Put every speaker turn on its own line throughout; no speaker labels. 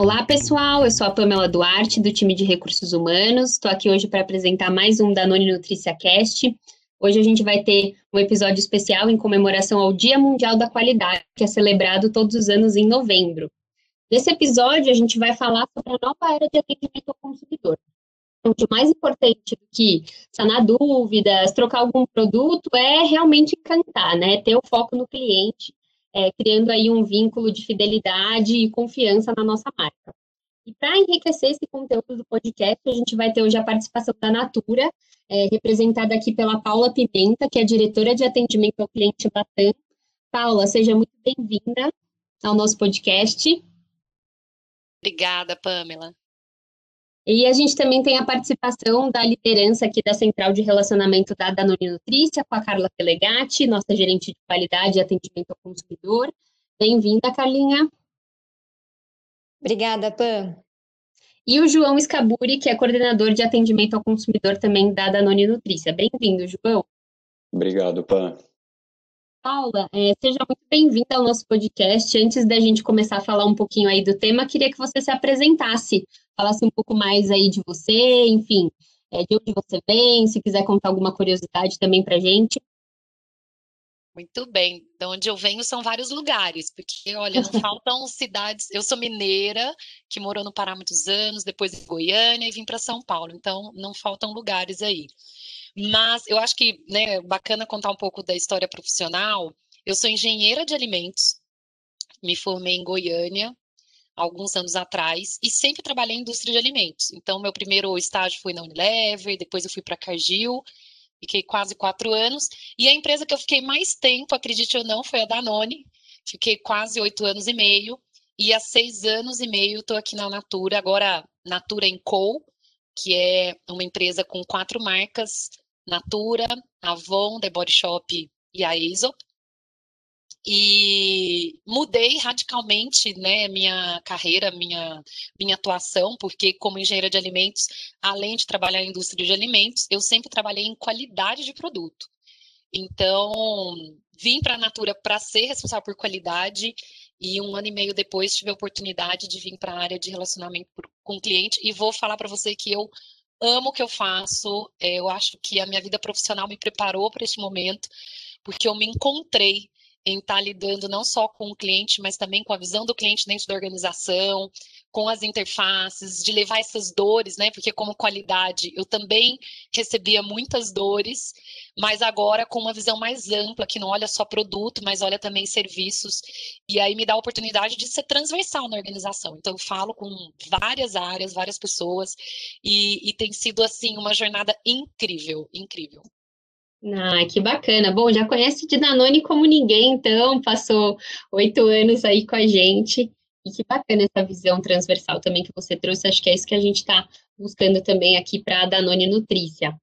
Olá, pessoal. Eu sou a Pamela Duarte, do time de Recursos Humanos. Estou aqui hoje para apresentar mais um Danone Nutrícia Cast. Hoje a gente vai ter um episódio especial em comemoração ao Dia Mundial da Qualidade, que é celebrado todos os anos em novembro. Nesse episódio, a gente vai falar sobre a nova era de atendimento ao consumidor. Então, o mais importante do que sanar dúvidas, trocar algum produto, é realmente encantar, né? Ter o foco no cliente é, criando aí um vínculo de fidelidade e confiança na nossa marca. E para enriquecer esse conteúdo do podcast, a gente vai ter hoje a participação da Natura, é, representada aqui pela Paula Pimenta, que é diretora de atendimento ao cliente Latam. Paula, seja muito bem-vinda ao nosso podcast.
Obrigada, Pamela.
E a gente também tem a participação da liderança aqui da Central de Relacionamento da Danone Nutrícia, com a Carla Pelegatti, nossa gerente de qualidade e atendimento ao consumidor. Bem-vinda, Carlinha.
Obrigada, Pam.
E o João Escaburi, que é coordenador de atendimento ao consumidor também da Danone Nutrícia. Bem-vindo, João.
Obrigado, Pam.
Paula, é, seja muito bem-vinda ao nosso podcast. Antes da gente começar a falar um pouquinho aí do tema, queria que você se apresentasse, falasse um pouco mais aí de você, enfim, é, de onde você vem, se quiser contar alguma curiosidade também para gente.
Muito bem. De onde eu venho são vários lugares, porque, olha, não faltam cidades. Eu sou mineira, que morou no Pará muitos anos, depois em Goiânia e vim para São Paulo, então não faltam lugares aí. Mas eu acho que, né, bacana contar um pouco da história profissional. Eu sou engenheira de alimentos, me formei em Goiânia alguns anos atrás e sempre trabalhei em indústria de alimentos. Então, meu primeiro estágio foi na Unilever, depois eu fui para a Cargill, fiquei quase quatro anos. E a empresa que eu fiquei mais tempo, acredite ou não, foi a Danone. Fiquei quase oito anos e meio. E há seis anos e meio estou aqui na Natura, agora Natura Co., que é uma empresa com quatro marcas, Natura, Avon, The Body Shop e a Aesop. E mudei radicalmente, né, minha carreira, minha, minha atuação, porque como engenheira de alimentos, além de trabalhar em indústria de alimentos, eu sempre trabalhei em qualidade de produto. Então, vim para a Natura para ser responsável por qualidade e um ano e meio depois tive a oportunidade de vir para a área de relacionamento com cliente e vou falar para você que eu amo o que eu faço. É, eu acho que a minha vida profissional me preparou para este momento, porque eu me encontrei em estar tá lidando não só com o cliente, mas também com a visão do cliente dentro da organização, com as interfaces, de levar essas dores, né? Porque como qualidade, eu também recebia muitas dores, mas agora com uma visão mais ampla, que não olha só produto, mas olha também serviços, e aí me dá a oportunidade de ser transversal na organização. Então eu falo com várias áreas, várias pessoas, e, e tem sido assim uma jornada incrível, incrível.
Ah, que bacana. Bom, já conhece de Danone como ninguém, então, passou oito anos aí com a gente. E que bacana essa visão transversal também que você trouxe. Acho que é isso que a gente está buscando também aqui para a Danone Nutrícia.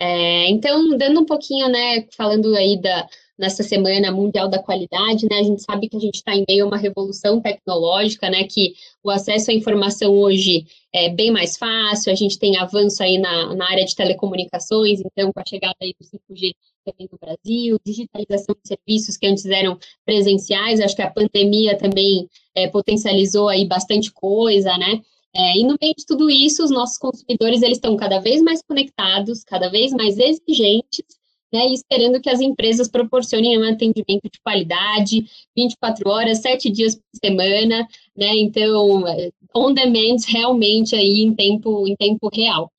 É, então, dando um pouquinho, né, falando aí da, nessa semana mundial da qualidade, né, a gente sabe que a gente está em meio a uma revolução tecnológica, né, que o acesso à informação hoje é bem mais fácil, a gente tem avanço aí na, na área de telecomunicações, então com a chegada aí do 5G também no Brasil, digitalização de serviços que antes eram presenciais, acho que a pandemia também é, potencializou aí bastante coisa, né, é, e no meio de tudo isso, os nossos consumidores eles estão cada vez mais conectados, cada vez mais exigentes, né, e esperando que as empresas proporcionem um atendimento de qualidade, 24 horas, 7 dias por semana, né, então, é, on demand realmente aí em tempo, em tempo real.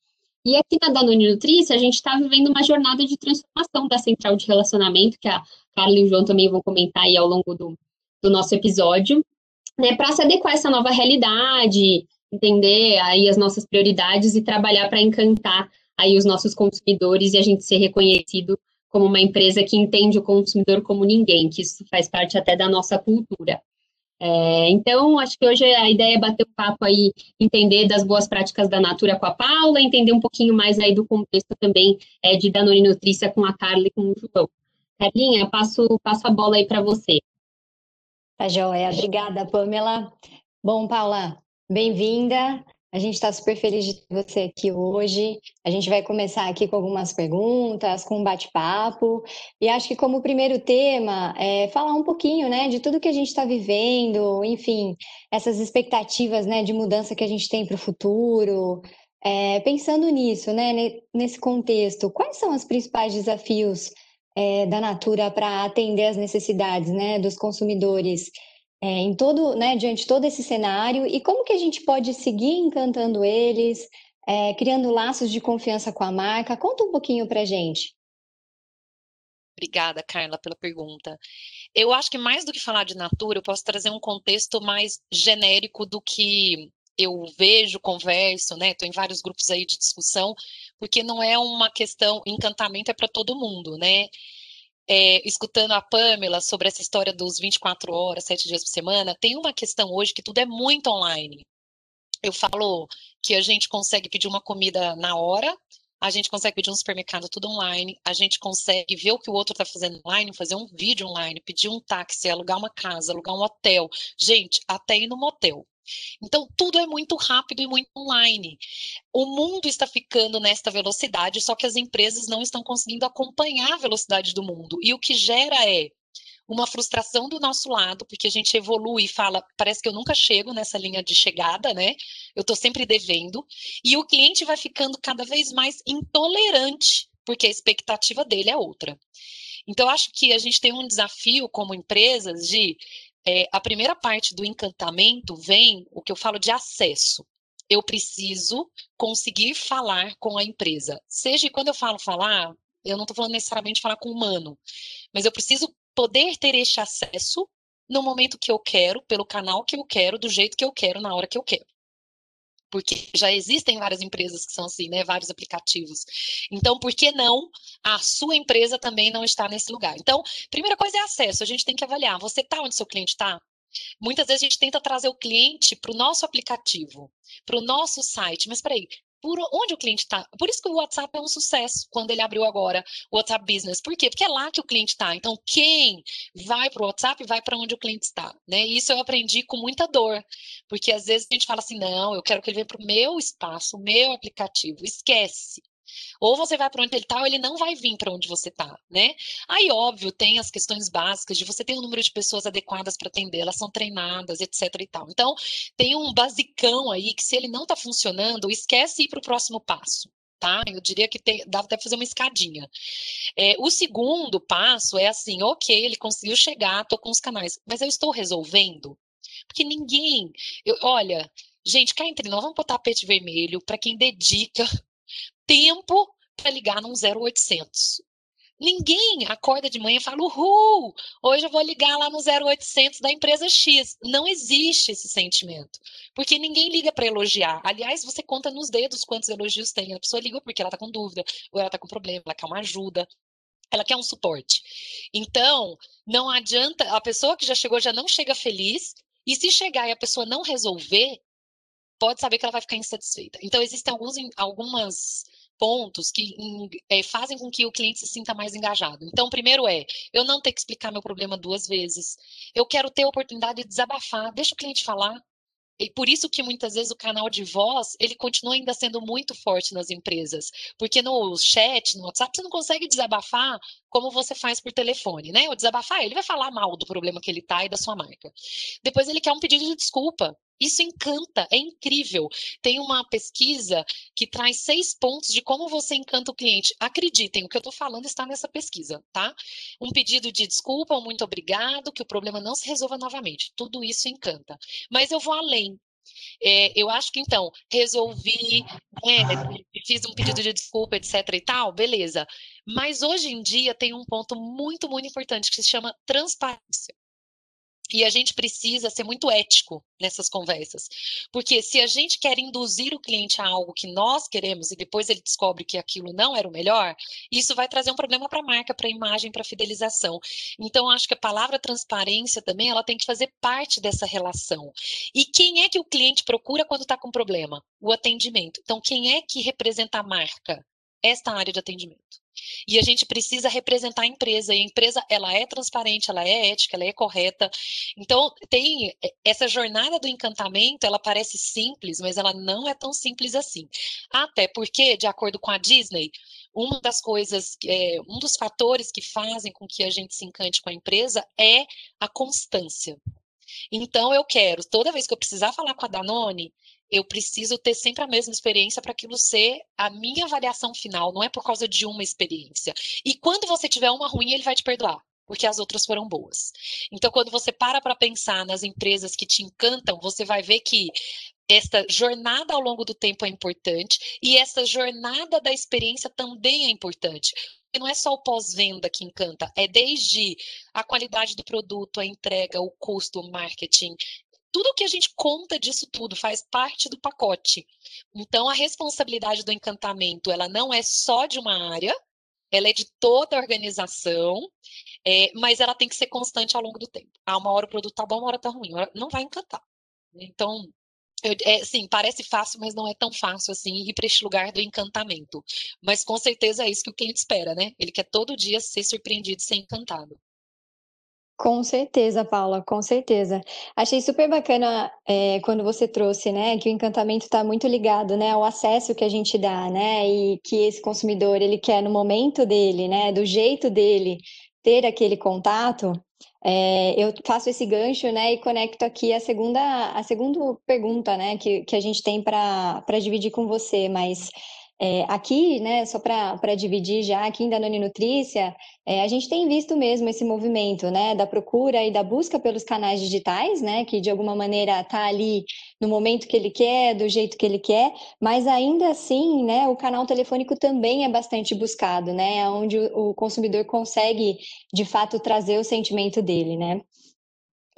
E aqui na Danone Nutrícia, a gente está vivendo uma jornada de transformação da central de relacionamento, que a Carla e o João também vão comentar aí ao longo do, do nosso episódio, né, para se adequar a essa nova realidade, entender aí as nossas prioridades e trabalhar para encantar aí os nossos consumidores e a gente ser reconhecido como uma empresa que entende o consumidor como ninguém, que isso faz parte até da nossa cultura. É, então, acho que hoje a ideia é bater o um papo aí, entender das boas práticas da Natura com a Paula, entender um pouquinho mais aí do contexto também é, de Danone Nutrícia com a Carla e com o João. Carlinha, passo, passo a bola aí para você.
Tá joia, obrigada, Pamela. Bom, Paula, Bem-vinda. A gente está super feliz de ter você aqui hoje. A gente vai começar aqui com algumas perguntas, com um bate-papo. E acho que como primeiro tema, é falar um pouquinho, né, de tudo que a gente está vivendo, enfim, essas expectativas, né, de mudança que a gente tem para o futuro. É, pensando nisso, né, nesse contexto, quais são os principais desafios é, da Natura para atender as necessidades, né, dos consumidores? É, em todo, né, diante de todo esse cenário e como que a gente pode seguir encantando eles, é, criando laços de confiança com a marca? Conta um pouquinho para gente.
Obrigada, Carla, pela pergunta. Eu acho que mais do que falar de Natura, eu posso trazer um contexto mais genérico do que eu vejo, converso, né? Estou em vários grupos aí de discussão, porque não é uma questão, encantamento é para todo mundo, né? É, escutando a Pamela sobre essa história dos 24 horas, 7 dias por semana, tem uma questão hoje que tudo é muito online. Eu falo que a gente consegue pedir uma comida na hora, a gente consegue pedir um supermercado tudo online, a gente consegue ver o que o outro está fazendo online, fazer um vídeo online, pedir um táxi, alugar uma casa, alugar um hotel. Gente, até ir no motel. Então, tudo é muito rápido e muito online. O mundo está ficando nesta velocidade, só que as empresas não estão conseguindo acompanhar a velocidade do mundo. E o que gera é uma frustração do nosso lado, porque a gente evolui e fala, parece que eu nunca chego nessa linha de chegada, né? Eu estou sempre devendo. E o cliente vai ficando cada vez mais intolerante, porque a expectativa dele é outra. Então, acho que a gente tem um desafio como empresas de é, a primeira parte do encantamento vem o que eu falo de acesso. Eu preciso conseguir falar com a empresa. Seja quando eu falo falar, eu não estou falando necessariamente falar com o humano, mas eu preciso poder ter este acesso no momento que eu quero, pelo canal que eu quero, do jeito que eu quero, na hora que eu quero porque já existem várias empresas que são assim, né? Vários aplicativos. Então, por que não a sua empresa também não está nesse lugar? Então, primeira coisa é acesso. A gente tem que avaliar. Você está onde seu cliente está? Muitas vezes a gente tenta trazer o cliente para o nosso aplicativo, para o nosso site. Mas peraí, por onde o cliente está. Por isso que o WhatsApp é um sucesso quando ele abriu agora o WhatsApp Business. Por quê? Porque é lá que o cliente está. Então, quem vai para o WhatsApp vai para onde o cliente está. Né? Isso eu aprendi com muita dor. Porque às vezes a gente fala assim: não, eu quero que ele venha para o meu espaço, o meu aplicativo. Esquece. Ou você vai para onde ele está, ou ele não vai vir para onde você está, né? Aí, óbvio, tem as questões básicas de você ter um número de pessoas adequadas para atender, elas são treinadas, etc e tal. Então, tem um basicão aí que se ele não está funcionando, esquece ir para o próximo passo. Tá? Eu diria que tem, dá até fazer uma escadinha. É, o segundo passo é assim, ok, ele conseguiu chegar, estou com os canais, mas eu estou resolvendo? Porque ninguém, eu, olha, gente, cá entre nós, vamos botar tapete vermelho para quem dedica tempo para ligar num 0800. Ninguém acorda de manhã e fala, uhul, hoje eu vou ligar lá no 0800 da empresa X. Não existe esse sentimento, porque ninguém liga para elogiar. Aliás, você conta nos dedos quantos elogios tem. A pessoa liga porque ela está com dúvida, ou ela está com problema, ela quer uma ajuda, ela quer um suporte. Então, não adianta, a pessoa que já chegou já não chega feliz, e se chegar e a pessoa não resolver, pode saber que ela vai ficar insatisfeita. Então, existem alguns, algumas pontos que é, fazem com que o cliente se sinta mais engajado. Então, primeiro é, eu não ter que explicar meu problema duas vezes. Eu quero ter a oportunidade de desabafar. Deixa o cliente falar. E por isso que muitas vezes o canal de voz, ele continua ainda sendo muito forte nas empresas. Porque no chat, no WhatsApp, você não consegue desabafar como você faz por telefone, né? O desabafar, ele vai falar mal do problema que ele tá e da sua marca. Depois ele quer um pedido de desculpa. Isso encanta, é incrível. Tem uma pesquisa que traz seis pontos de como você encanta o cliente. Acreditem, o que eu estou falando está nessa pesquisa, tá? Um pedido de desculpa, um muito obrigado, que o problema não se resolva novamente. Tudo isso encanta. Mas eu vou além. É, eu acho que então, resolvi, é, fiz um pedido de desculpa, etc e tal, beleza. Mas hoje em dia tem um ponto muito, muito importante que se chama transparência. E a gente precisa ser muito ético nessas conversas. Porque se a gente quer induzir o cliente a algo que nós queremos e depois ele descobre que aquilo não era o melhor, isso vai trazer um problema para a marca, para a imagem, para a fidelização. Então, acho que a palavra transparência também ela tem que fazer parte dessa relação. E quem é que o cliente procura quando está com problema? O atendimento. Então, quem é que representa a marca? Esta área de atendimento. E a gente precisa representar a empresa. E a empresa, ela é transparente, ela é ética, ela é correta. Então, tem essa jornada do encantamento, ela parece simples, mas ela não é tão simples assim. Até porque, de acordo com a Disney, uma das coisas, é, um dos fatores que fazem com que a gente se encante com a empresa é a constância. Então, eu quero, toda vez que eu precisar falar com a Danone, eu preciso ter sempre a mesma experiência para aquilo ser a minha avaliação final, não é por causa de uma experiência. E quando você tiver uma ruim, ele vai te perdoar, porque as outras foram boas. Então, quando você para para pensar nas empresas que te encantam, você vai ver que esta jornada ao longo do tempo é importante e essa jornada da experiência também é importante. Não é só o pós-venda que encanta, é desde a qualidade do produto, a entrega, o custo, o marketing, tudo que a gente conta disso tudo faz parte do pacote. Então, a responsabilidade do encantamento, ela não é só de uma área, ela é de toda a organização, é, mas ela tem que ser constante ao longo do tempo. Ah, uma hora o produto tá bom, uma hora tá ruim, não vai encantar. Então, eu, é, sim, parece fácil, mas não é tão fácil assim ir para este lugar do encantamento. Mas com certeza é isso que o cliente espera, né? Ele quer todo dia ser surpreendido, ser encantado.
Com certeza, Paula, com certeza. Achei super bacana é, quando você trouxe, né, que o encantamento está muito ligado, né, ao acesso que a gente dá, né, e que esse consumidor ele quer no momento dele, né, do jeito dele ter aquele contato. É, eu faço esse gancho, né, e conecto aqui a segunda, a segunda pergunta, né, que, que a gente tem para dividir com você, mas é, aqui, né, só para dividir já, aqui em Danone Nutrícia, é, a gente tem visto mesmo esse movimento, né, da procura e da busca pelos canais digitais, né, que de alguma maneira está ali no momento que ele quer, do jeito que ele quer, mas ainda assim, né, o canal telefônico também é bastante buscado, né, onde o, consumidor consegue, de fato, trazer o sentimento dele, né.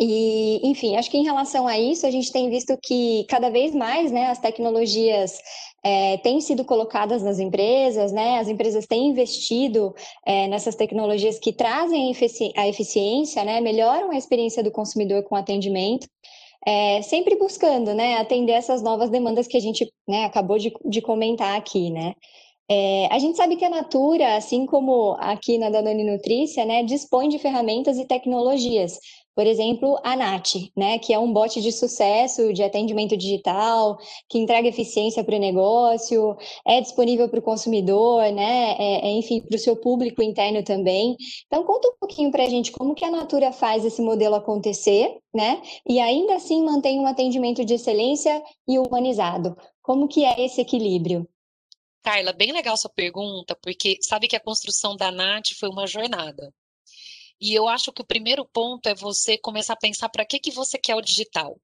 E, enfim, acho que em relação a isso, a gente tem visto que cada vez mais, né, as tecnologias é, têm sido colocadas nas empresas, né? As empresas têm investido é, nessas tecnologias que trazem a eficiência, né? Melhoram a experiência do consumidor com atendimento. É, sempre buscando, né, atender essas novas demandas que a gente né, acabou de, de comentar aqui, né? É, a gente sabe que a Natura, assim como aqui na Danone Nutrícia, né, dispõe de ferramentas e tecnologias por exemplo, a NAT, né, que é um bot de sucesso de atendimento digital, que entrega eficiência para o negócio, é disponível para o consumidor, né, é, é, enfim, para o seu público interno também. Então, conta um pouquinho para a gente como que a Natura faz esse modelo acontecer, né, e ainda assim mantém um atendimento de excelência e humanizado. Como que é esse equilíbrio?
Carla, bem legal sua pergunta, porque sabe que a construção da NAT foi uma jornada. E eu acho que o primeiro ponto é você começar a pensar para que, que você quer o digital.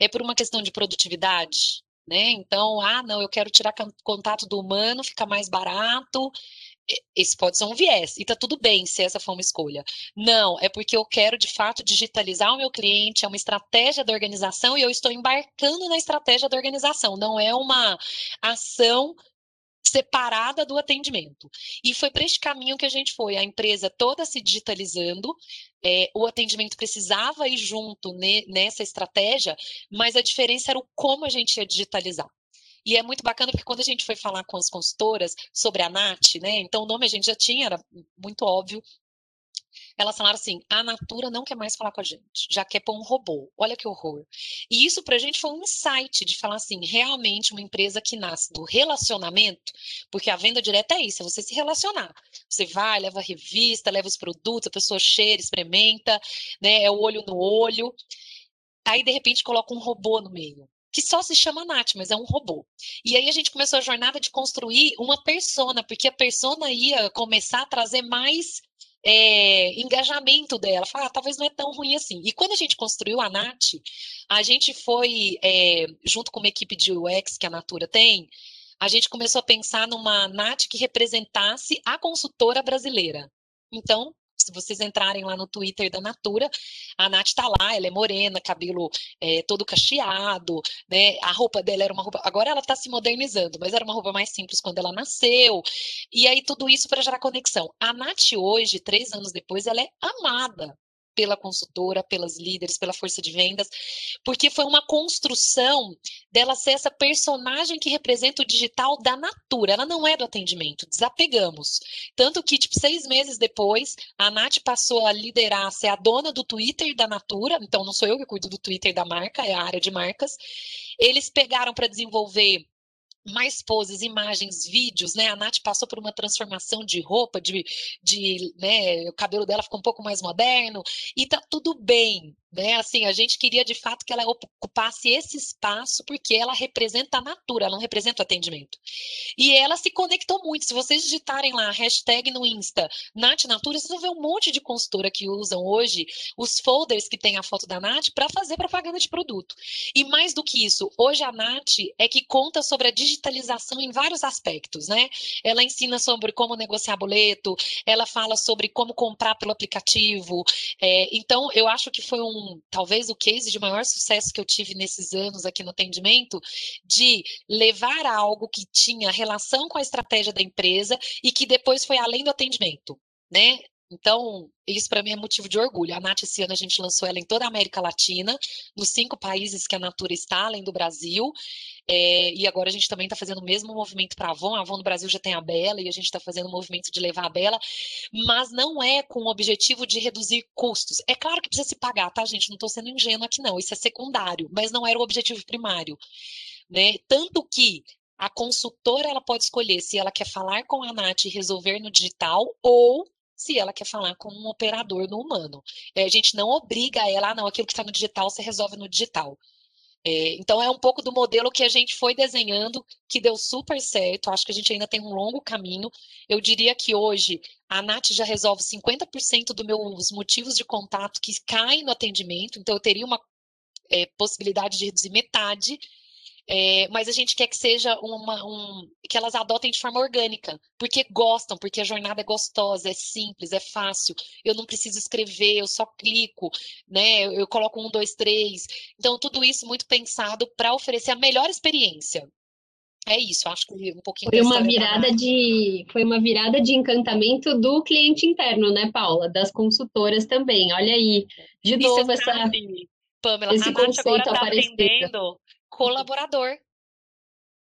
É por uma questão de produtividade? Né? Então, ah, não, eu quero tirar contato do humano, fica mais barato. Esse pode ser um viés, e tá tudo bem se essa for uma escolha. Não, é porque eu quero de fato digitalizar o meu cliente, é uma estratégia da organização e eu estou embarcando na estratégia da organização, não é uma ação separada do atendimento. E foi para este caminho que a gente foi, a empresa toda se digitalizando, é, o atendimento precisava ir junto ne, nessa estratégia, mas a diferença era o como a gente ia digitalizar. E é muito bacana porque quando a gente foi falar com as consultoras sobre a NAT, né? Então o nome a gente já tinha, era muito óbvio, elas falaram assim: a Natura não quer mais falar com a gente, já quer pôr um robô. Olha que horror. E isso para a gente foi um insight de falar assim: realmente uma empresa que nasce do relacionamento, porque a venda direta é isso, é você se relacionar. Você vai, leva a revista, leva os produtos, a pessoa cheira, experimenta, né? É o olho no olho. Aí, de repente, coloca um robô no meio que só se chama Nath, mas é um robô. E aí a gente começou a jornada de construir uma persona, porque a persona ia começar a trazer mais é, engajamento dela. Fala, ah, talvez não é tão ruim assim. E quando a gente construiu a NAT, a gente foi, é, junto com uma equipe de UX que a Natura tem, a gente começou a pensar numa NAT que representasse a consultora brasileira. Então, se vocês entrarem lá no Twitter da Natura, a Nath tá lá, ela é morena, cabelo é, todo cacheado, né? A roupa dela era uma roupa. Agora ela tá se modernizando, mas era uma roupa mais simples quando ela nasceu. E aí tudo isso para gerar conexão. A Nath hoje, três anos depois, ela é amada pela consultora, pelas líderes, pela força de vendas, porque foi uma construção dela ser essa personagem que representa o digital da Natura. Ela não é do atendimento, desapegamos. Tanto que, tipo, seis meses depois, a Nath passou a liderar, ser a dona do Twitter da Natura, então não sou eu que cuido do Twitter da marca, é a área de marcas. Eles pegaram para desenvolver mais poses, imagens, vídeos, né? A Nath passou por uma transformação de roupa, de, de né, o cabelo dela ficou um pouco mais moderno, e tá tudo bem, né? Assim, a gente queria de fato que ela ocupasse esse espaço porque ela representa a natura, ela não representa o atendimento. E ela se conectou muito. Se vocês digitarem lá hashtag no Insta, Nath Natura, vocês vão ver um monte de consultora que usam hoje os folders que tem a foto da Nath para fazer propaganda de produto. E mais do que isso, hoje a Nath é que conta sobre a digitalização em vários aspectos, né? Ela ensina sobre como negociar boleto, ela fala sobre como comprar pelo aplicativo. É, então, eu acho que foi um talvez o case de maior sucesso que eu tive nesses anos aqui no atendimento, de levar algo que tinha relação com a estratégia da empresa e que depois foi além do atendimento, né? Então, isso para mim é motivo de orgulho. A Nath, esse ano, a gente lançou ela em toda a América Latina, nos cinco países que a Natura está, além do Brasil. É, e agora a gente também está fazendo o mesmo movimento para a Avon. A Avon no Brasil já tem a Bela e a gente está fazendo o movimento de levar a Bela, mas não é com o objetivo de reduzir custos. É claro que precisa se pagar, tá, gente? Não estou sendo ingênua aqui, não. Isso é secundário, mas não era o objetivo primário. Né? Tanto que a consultora ela pode escolher se ela quer falar com a Nath e resolver no digital ou se ela quer falar com um operador no humano. É, a gente não obriga ela, ah, não, aquilo que está no digital você resolve no digital. É, então, é um pouco do modelo que a gente foi desenhando, que deu super certo. Acho que a gente ainda tem um longo caminho. Eu diria que hoje a Nath já resolve 50% dos meus motivos de contato que caem no atendimento, então eu teria uma é, possibilidade de reduzir metade é, mas a gente quer que seja uma, um, que elas adotem de forma orgânica, porque gostam, porque a jornada é gostosa, é simples, é fácil. Eu não preciso escrever, eu só clico, né? Eu, eu coloco um, dois, três. Então, tudo isso muito pensado para oferecer a melhor experiência. É isso, acho que um pouquinho.
Foi uma virada de, foi uma virada de encantamento do cliente interno, né, Paula? Das consultoras também. Olha aí, de novo essa.
Pamela, esse a Nath agora está atendendo colaborador.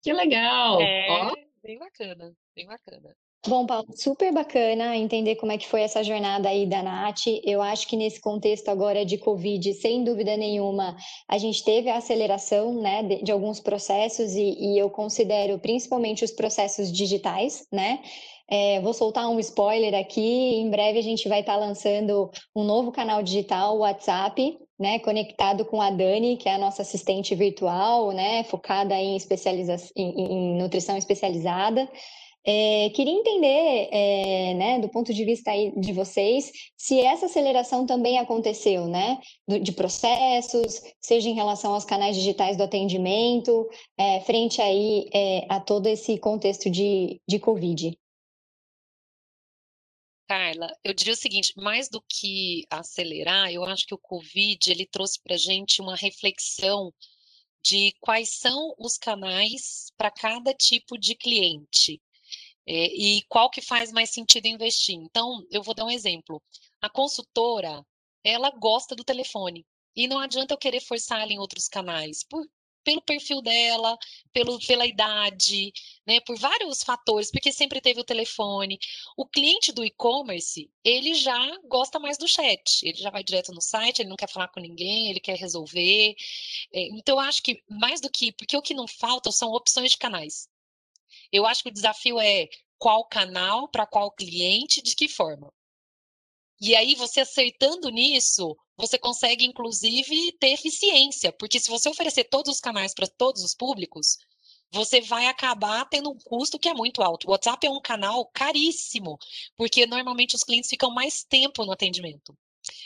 Que legal!
É, Ó. bem bacana, bem bacana.
Bom, Paulo, super bacana entender como é que foi essa jornada aí da Nath. Eu acho que nesse contexto agora de Covid, sem dúvida nenhuma, a gente teve a aceleração né, de, de alguns processos e, e, eu considero principalmente os processos digitais, né? É, vou soltar um spoiler aqui. Em breve a gente vai estar tá lançando um novo canal digital, WhatsApp, né, conectado com a Dani, que é a nossa assistente virtual, né, focada em, especializa em, em nutrição especializada. É, queria entender, é, né, do ponto de vista de vocês, se essa aceleração também aconteceu, né, de processos, seja em relação aos canais digitais do atendimento, é, frente aí é, a todo esse contexto de, de Covid.
Carla, eu diria o seguinte, mais do que acelerar, eu acho que o Covid ele trouxe para a gente uma reflexão de quais são os canais para cada tipo de cliente é, e qual que faz mais sentido investir. Então, eu vou dar um exemplo. A consultora, ela gosta do telefone. E não adianta eu querer forçar ela em outros canais, por, pelo perfil dela, pelo, pela idade, né, por vários fatores, porque sempre teve o telefone. O cliente do e-commerce, ele já gosta mais do chat, ele já vai direto no site, ele não quer falar com ninguém, ele quer resolver. É, então, eu acho que mais do que, porque o que não falta são opções de canais. Eu acho que o desafio é qual canal, para qual cliente, de que forma. E aí, você acertando nisso, você consegue, inclusive, ter eficiência, porque se você oferecer todos os canais para todos os públicos, você vai acabar tendo um custo que é muito alto. O WhatsApp é um canal caríssimo, porque normalmente os clientes ficam mais tempo no atendimento.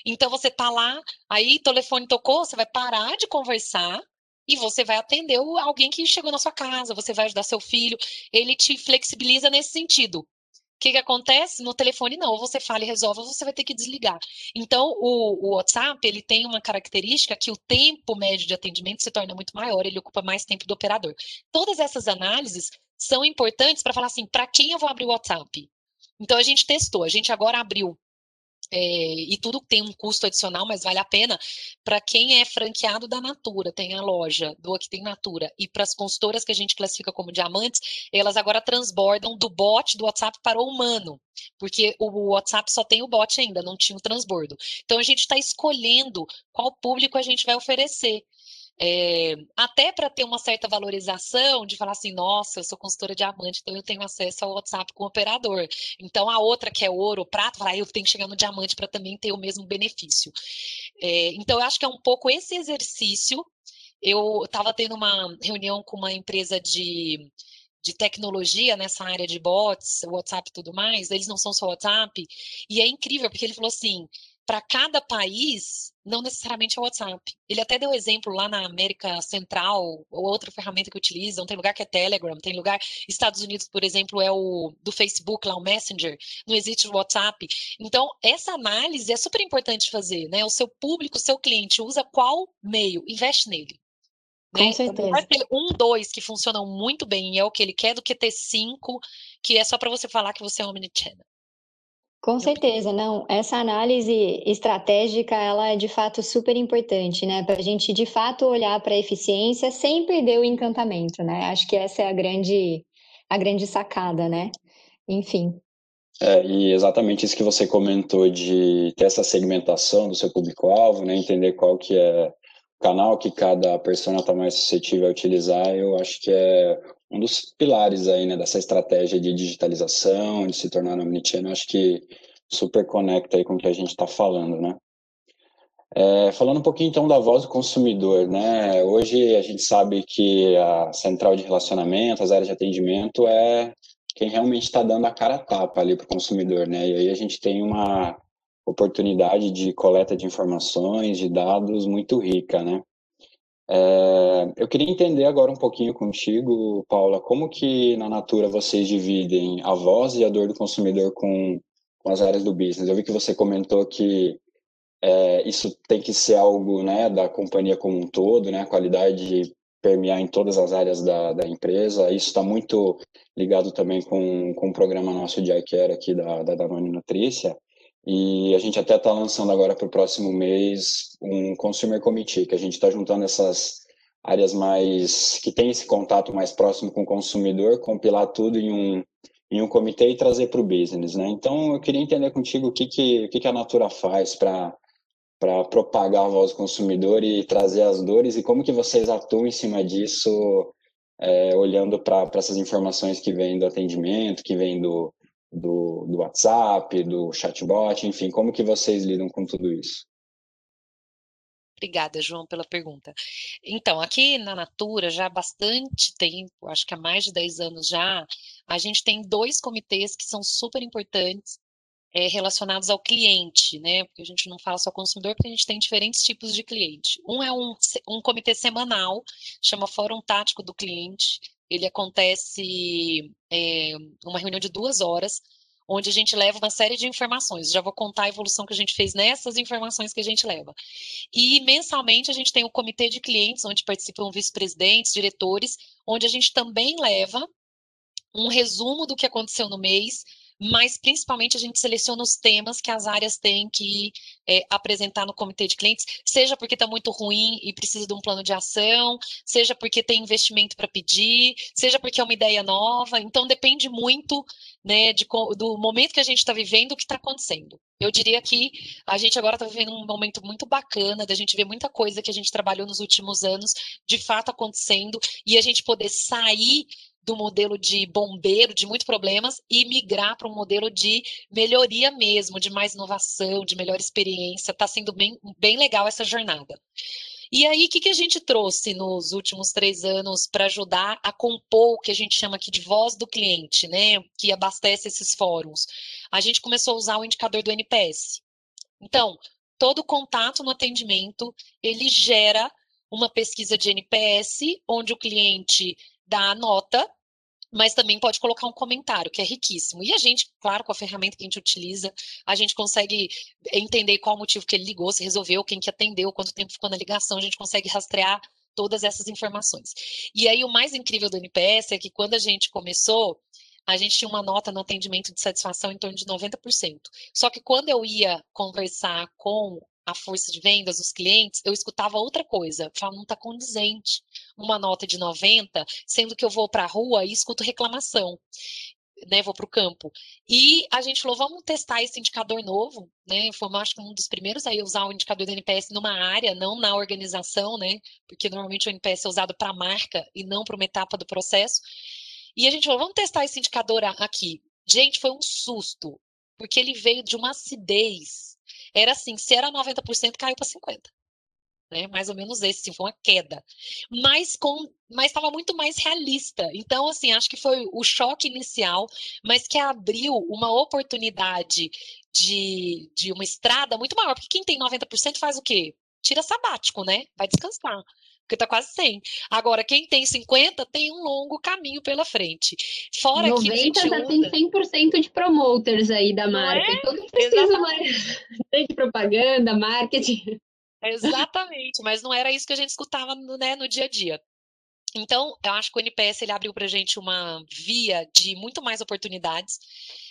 Então você tá lá, aí o telefone tocou, você vai parar de conversar e você vai atender alguém que chegou na sua casa, você vai ajudar seu filho, ele te flexibiliza nesse sentido que, que acontece? No telefone, não. Ou você fala e resolve, ou você vai ter que desligar. Então, o, o, WhatsApp, ele tem uma característica que o tempo médio de atendimento se torna muito maior, ele ocupa mais tempo do operador. Todas essas análises são importantes para falar assim, para quem eu vou abrir o WhatsApp? Então, a gente testou. A gente agora abriu é, e tudo tem um custo adicional, mas vale a pena. Para quem é franqueado da Natura, tem a loja do Aqui Tem Natura, e para as consultoras que a gente classifica como diamantes, elas agora transbordam do bot do WhatsApp para o humano, porque o WhatsApp só tem o bot ainda, não tinha o transbordo. Então a gente está escolhendo qual público a gente vai oferecer. É, até para ter uma certa valorização de falar assim, nossa, eu sou consultora diamante, então eu tenho acesso ao WhatsApp com o operador. Então a outra que é ouro, prata, fala, ah, eu tenho que chegar no diamante para também ter o mesmo benefício. É, então eu acho que é um pouco esse exercício. Eu estava tendo uma reunião com uma empresa de de tecnologia nessa área de bots, WhatsApp e tudo mais, eles não são só WhatsApp, e é incrível, porque ele falou assim, para cada país, não necessariamente é o WhatsApp. Ele até deu exemplo lá na América Central, ou outra ferramenta que utilizam, tem lugar que é Telegram, tem lugar, Estados Unidos, por exemplo, é o do Facebook, lá o Messenger, não existe o WhatsApp. Então, essa análise é super importante fazer, né? O seu público, o seu cliente usa qual meio? Investe nele.
Né? Com certeza.
Vai ter um, dois que funcionam muito bem e é o que ele quer, do que ter cinco, que é só para você falar que você é omnichannel.
Com certeza, não. Essa análise estratégica, ela é de fato super importante, né? Para a gente de fato olhar para a eficiência sem perder o encantamento, né? Acho que essa é a grande, a grande sacada, né? Enfim.
É, e exatamente isso que você comentou de ter essa segmentação do seu público-alvo, né? Entender qual que é o canal que cada persona está mais suscetível a utilizar, eu acho que é um dos pilares aí, né, dessa estratégia de digitalização, de se tornar omnichannel, acho que super conecta aí com o que a gente está falando, né? É, falando um pouquinho então da voz do consumidor, né? Hoje a gente sabe que a central de relacionamento, as áreas de atendimento é quem realmente está dando a cara a tapa ali para o consumidor, né? E aí a gente tem uma oportunidade de coleta de informações, de dados muito rica, né? É, eu queria entender agora um pouquinho contigo, Paula, como que na Natura vocês dividem a voz e a dor do consumidor com, com as áreas do business? Eu vi que você comentou que é, isso tem que ser algo né, da companhia como um todo, né, a qualidade permear em todas as áreas da, da empresa. Isso está muito ligado também com, com o programa nosso de iCare aqui da, da Danone Nutrícia. E a gente até está lançando agora para o próximo mês um Consumer Committee, que a gente está juntando essas áreas mais que tem esse contato mais próximo com o consumidor, compilar tudo em um em um comitê e trazer para o business, né? Então eu queria entender contigo o que que, o que, que a Natura faz para para propagar a voz do consumidor e trazer as dores e como que vocês atuam em cima disso, é, olhando para essas informações que vêm do atendimento, que vêm do, do, do WhatsApp, do chatbot, enfim, como que vocês lidam com tudo isso?
Obrigada, João, pela pergunta. Então, aqui na Natura, já há bastante tempo, acho que há mais de 10 anos já, a gente tem dois comitês que são super importantes é, relacionados ao cliente, né? Porque a gente não fala só consumidor, porque a gente tem diferentes tipos de cliente. Um é um, um comitê semanal, chama Fórum Tático do Cliente, ele acontece é, uma reunião de duas horas, onde a gente leva uma série de informações. Já vou contar a evolução que a gente fez nessas informações que a gente leva. E mensalmente a gente tem o comitê de clientes, onde participam vice-presidentes, diretores, onde a gente também leva um resumo do que aconteceu no mês, mas principalmente a gente seleciona os temas que as áreas têm que é, apresentar no comitê de clientes, seja porque está muito ruim e precisa de um plano de ação, seja porque tem investimento para pedir, seja porque é uma ideia nova. Então depende muito né, de, do momento que a gente está vivendo, o que está acontecendo. Eu diria que a gente agora está vivendo um momento muito bacana, da gente ver muita coisa que a gente trabalhou nos últimos anos, de fato acontecendo, e a gente poder sair do modelo de bombeiro, de muitos problemas, e migrar para um modelo de melhoria mesmo, de mais inovação, de melhor experiência. Está sendo bem, bem legal essa jornada. E aí, o que, que a gente trouxe nos últimos três anos para ajudar a compor o que a gente chama aqui de voz do cliente, né? Que abastece esses fóruns. A gente começou a usar o indicador do NPS. Então, todo contato no atendimento, ele gera uma pesquisa de NPS, onde o cliente dá a nota, mas também pode colocar um comentário, que é riquíssimo. E a gente, claro, com a ferramenta que a gente utiliza, a gente consegue entender qual o motivo que ele ligou, se resolveu, quem que atendeu, quanto tempo ficou na ligação, a gente consegue rastrear todas essas informações. E aí o mais incrível do NPS é que quando a gente começou, a gente tinha uma nota no atendimento de satisfação em torno de 90%. Só que quando eu ia conversar com a força de vendas, os clientes, eu escutava outra coisa. Falava, não está condizente uma nota de 90, sendo que eu vou para a rua e escuto reclamação. Né, vou para o campo. E a gente falou, vamos testar esse indicador novo, né? Foi, acho que um dos primeiros a usar o indicador do NPS numa área, não na organização, né? Porque normalmente o NPS é usado para a marca e não para uma etapa do processo. E a gente falou, vamos testar esse indicador aqui. Gente, foi um susto, porque ele veio de uma acidez era assim, se era 90%, caiu para 50%. Né? Mais ou menos esse, sim, foi uma queda. Mas com, mas estava muito mais realista. Então, assim, acho que foi o choque inicial, mas que abriu uma oportunidade de, de uma estrada muito maior. Porque quem tem 90% faz o quê? Tira sabático, né? Vai descansar porque está quase 100. Agora, quem tem 50 tem um longo caminho pela frente. Fora
90 que já usa... tem 100% de promoters aí da marca. É? Então não precisa mais de propaganda, marketing.
Exatamente, mas não era isso que a gente escutava no, né, no dia a dia. Então, eu acho que o NPS ele abriu para a gente uma via de muito mais oportunidades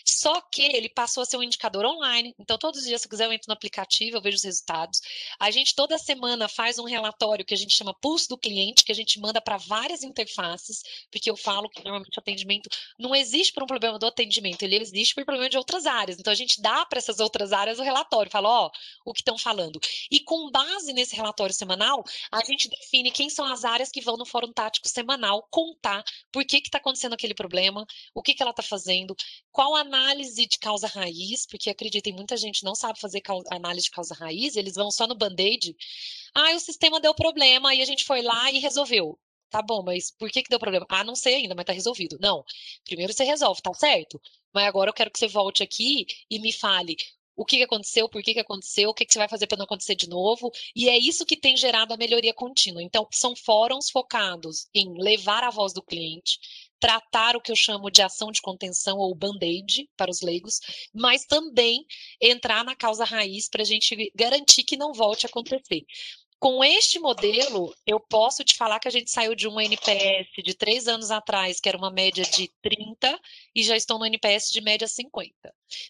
só que ele passou a ser um indicador online. Então, todos os dias, se quiser, eu entro no aplicativo, eu vejo os resultados. A gente toda semana faz um relatório que a gente chama pulso do cliente, que a gente manda para várias interfaces, porque eu falo que normalmente o atendimento não existe por um problema do atendimento, ele existe por problema de outras áreas. Então, a gente dá para essas outras áreas o relatório, fala, ó, o que estão falando. E com base nesse relatório semanal, a gente define quem são as áreas que vão no fórum tático semanal contar por que está acontecendo aquele problema, o que, que ela está fazendo, qual a análise de causa raiz, porque acreditem, muita gente não sabe fazer análise de causa raiz, eles vão só no band-aid. Ah, o sistema deu problema, e a gente foi lá e resolveu. Tá bom, mas por que, que deu problema? Ah, não sei ainda, mas tá resolvido. Não. Primeiro você resolve, tá certo? Mas agora eu quero que você volte aqui e me fale o que, que aconteceu, por que, que aconteceu, o que, que você vai fazer para não acontecer de novo. E é isso que tem gerado a melhoria contínua. Então, são fóruns focados em levar a voz do cliente, tratar o que eu chamo de ação de contenção ou band-aid para os leigos, mas também entrar na causa raiz para a gente garantir que não volte a acontecer. Com este modelo, eu posso te falar que a gente saiu de um NPS de três anos atrás, que era uma média de 30, e já estão no NPS de média 50.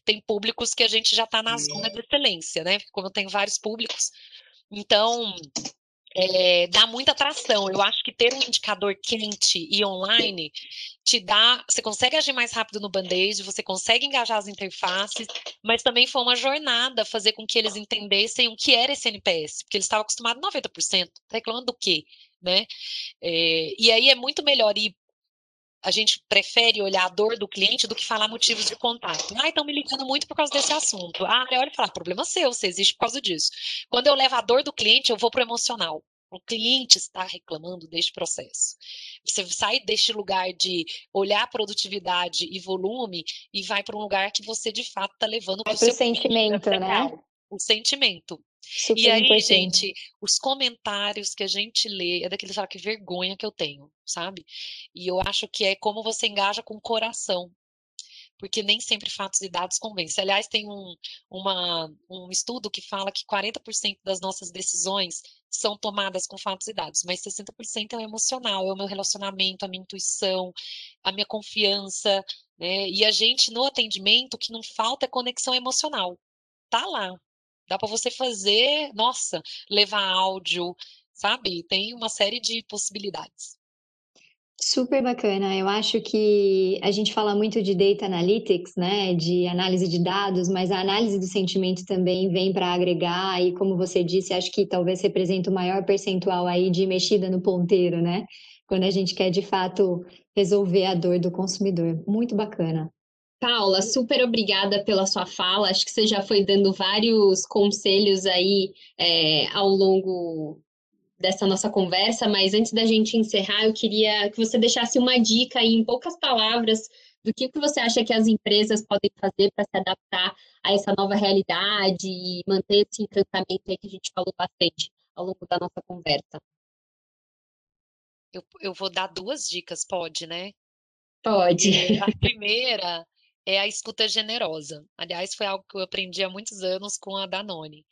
Tem públicos que a gente já está na zona de excelência, né? Como tenho vários públicos. Então, é, dá muita atração. Eu acho que ter um indicador quente e online te dá. Você consegue agir mais rápido no band-aid, você consegue engajar as interfaces, mas também foi uma jornada fazer com que eles entendessem o que era esse NPS, porque eles estavam acostumados a 90%. Tá reclamando do quê? Né? É, e aí é muito melhor ir a gente prefere olhar a dor do cliente do que falar motivos de contato. Ah, estão me ligando muito por causa desse assunto. Ah, olha e fala, problema seu, você existe por causa disso. Quando eu levo a dor do cliente, eu vou para o emocional. O cliente está reclamando deste processo. Você sai deste lugar de olhar produtividade e volume e vai para um lugar que você de fato está levando
para o seu sentimento, né?
O sentimento. Super e aí, importante. gente, os comentários que a gente lê é daqueles fala que vergonha que eu tenho, sabe? E eu acho que é como você engaja com o coração. Porque nem sempre fatos e dados convencem. Aliás, tem um, uma, um estudo que fala que 40% das nossas decisões são tomadas com fatos e dados, mas 60% é o emocional, é o meu relacionamento, a minha intuição, a minha confiança, né? E a gente, no atendimento, o que não falta é conexão emocional. Tá lá, Dá para você fazer, nossa, levar áudio, sabe? Tem uma série de possibilidades.
Super bacana. Eu acho que a gente fala muito de data analytics, né, de análise de dados, mas a análise do sentimento também vem para agregar e como você disse, acho que talvez representa o maior percentual aí de mexida no ponteiro, né? Quando a gente quer de fato resolver a dor do consumidor. Muito bacana.
Paula, super obrigada pela sua fala. Acho que você já foi dando vários conselhos aí é, ao longo dessa nossa conversa, mas antes da gente encerrar, eu queria que você deixasse uma dica aí, em poucas palavras, do que, que você acha que as empresas podem fazer para se adaptar a essa nova realidade e manter esse encantamento aí que a gente falou bastante ao longo da nossa conversa.
Eu, eu vou dar duas dicas, pode, né?
Pode.
A primeira é a escuta generosa. Aliás, foi algo que eu aprendi há muitos anos com a Danone.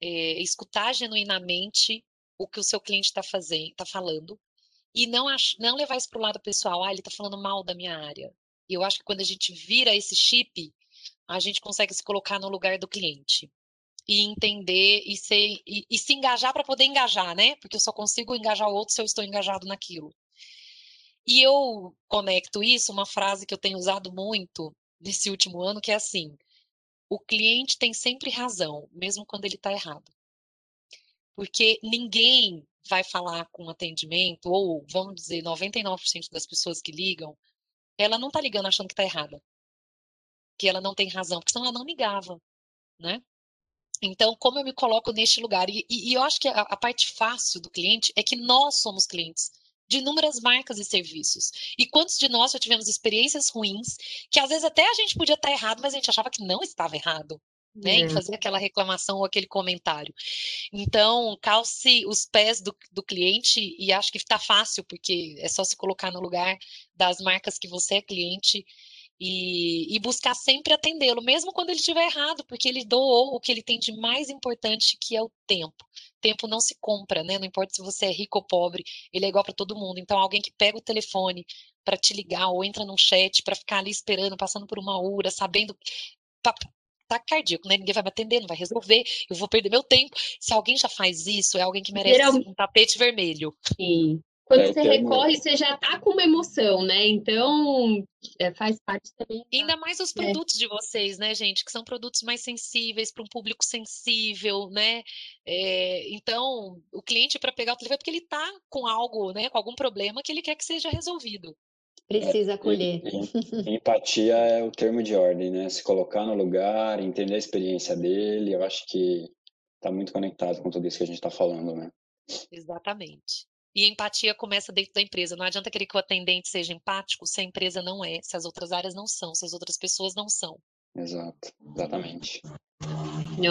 É, escutar genuinamente o que o seu cliente está fazendo, está falando, e não, ach, não levar isso para o lado pessoal. Ah, ele está falando mal da minha área. Eu acho que quando a gente vira esse chip, a gente consegue se colocar no lugar do cliente e entender e, ser, e, e se engajar para poder engajar, né? Porque eu só consigo engajar o outro se eu estou engajado naquilo. E eu conecto isso, uma frase que eu tenho usado muito nesse último ano, que é assim: o cliente tem sempre razão, mesmo quando ele está errado. Porque ninguém vai falar com atendimento, ou vamos dizer, 99% das pessoas que ligam, ela não está ligando achando que está errada. Que ela não tem razão, porque senão ela não ligava, né? Então, como eu me coloco neste lugar? E, e, e eu acho que a, a, parte fácil do cliente é que nós somos clientes de inúmeras marcas e serviços. E quantos de nós já tivemos experiências ruins, que às vezes até a gente podia estar errado, mas a gente achava que não estava errado. Né, em fazer aquela reclamação ou aquele comentário. Então, calce os pés do, do cliente e acho que está fácil, porque é só se colocar no lugar das marcas que você é cliente e, e, buscar sempre atendê-lo, mesmo quando ele estiver errado, porque ele doou o que ele tem de mais importante, que é o tempo tempo não se compra, né? Não importa se você é rico ou pobre, ele é igual para todo mundo. Então, alguém que pega o telefone para te ligar ou entra num chat para ficar ali esperando, passando por uma hora, sabendo tá, tá cardíaco, né? Ninguém vai me atender, não vai resolver, eu vou perder meu tempo. Se alguém já faz isso, é alguém que merece Geral... um tapete vermelho.
Sim. Quando é, você recorre, você já está com uma emoção, né? Então, é, faz parte também.
Da... Ainda mais os é. produtos é. de vocês, né, gente? Que são produtos mais sensíveis para um público sensível, né? É, então, o cliente, para pegar o telefone, é porque ele está com algo, né? Com algum problema que ele quer que seja resolvido.
Precisa acolher.
Empatia é o termo de ordem, né? Se colocar no lugar, entender a experiência dele, eu acho que está muito conectado com tudo isso que a gente está falando, né?
Exatamente. E a empatia começa dentro da empresa. Não adianta querer que o atendente seja empático se a empresa não é, se as outras áreas não são, se as outras pessoas não são.
Exato, exatamente.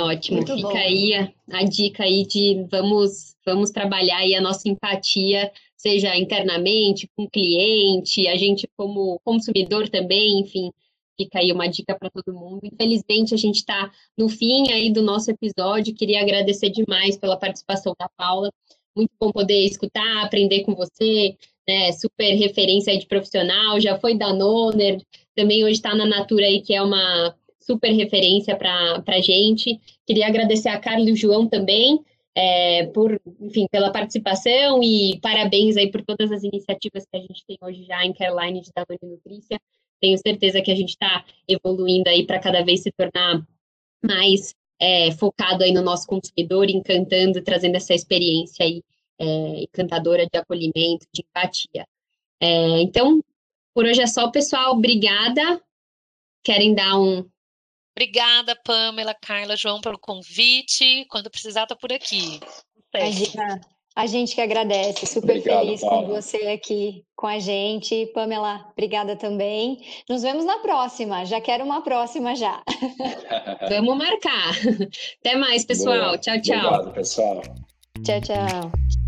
Ótimo, Muito fica bom. aí a, a, dica aí de vamos, vamos trabalhar aí a nossa empatia, seja internamente, com o cliente, a gente como consumidor também, enfim, fica aí uma dica para todo mundo. Infelizmente, a gente está no fim aí do nosso episódio, queria agradecer demais pela participação da Paula, muito bom poder escutar, aprender com você, né? Super referência de profissional, já foi da Noner, também hoje está na Natura aí, que é uma super referência para a gente. Queria agradecer a Carla e o João também, é, por, enfim, pela participação e parabéns aí por todas as iniciativas que a gente tem hoje já em Caroline de Danone Nutrícia. Tenho certeza que a gente está evoluindo aí para cada vez se tornar mais é, focado aí no nosso consumidor, encantando, trazendo essa experiência aí é, encantadora de acolhimento, de empatia. É, então, por hoje é só, pessoal. Obrigada. Querem dar um.
Obrigada, Pamela, Carla, João, pelo convite. Quando precisar, tô por aqui.
Imagina. A gente que agradece, super Obrigado, feliz Paulo. com você aqui com a gente. Pamela, obrigada também. Nos vemos na próxima. Já quero uma próxima já.
Vamos marcar. Até mais, pessoal. Boa. Tchau, tchau.
Obrigado, pessoal.
Tchau, tchau.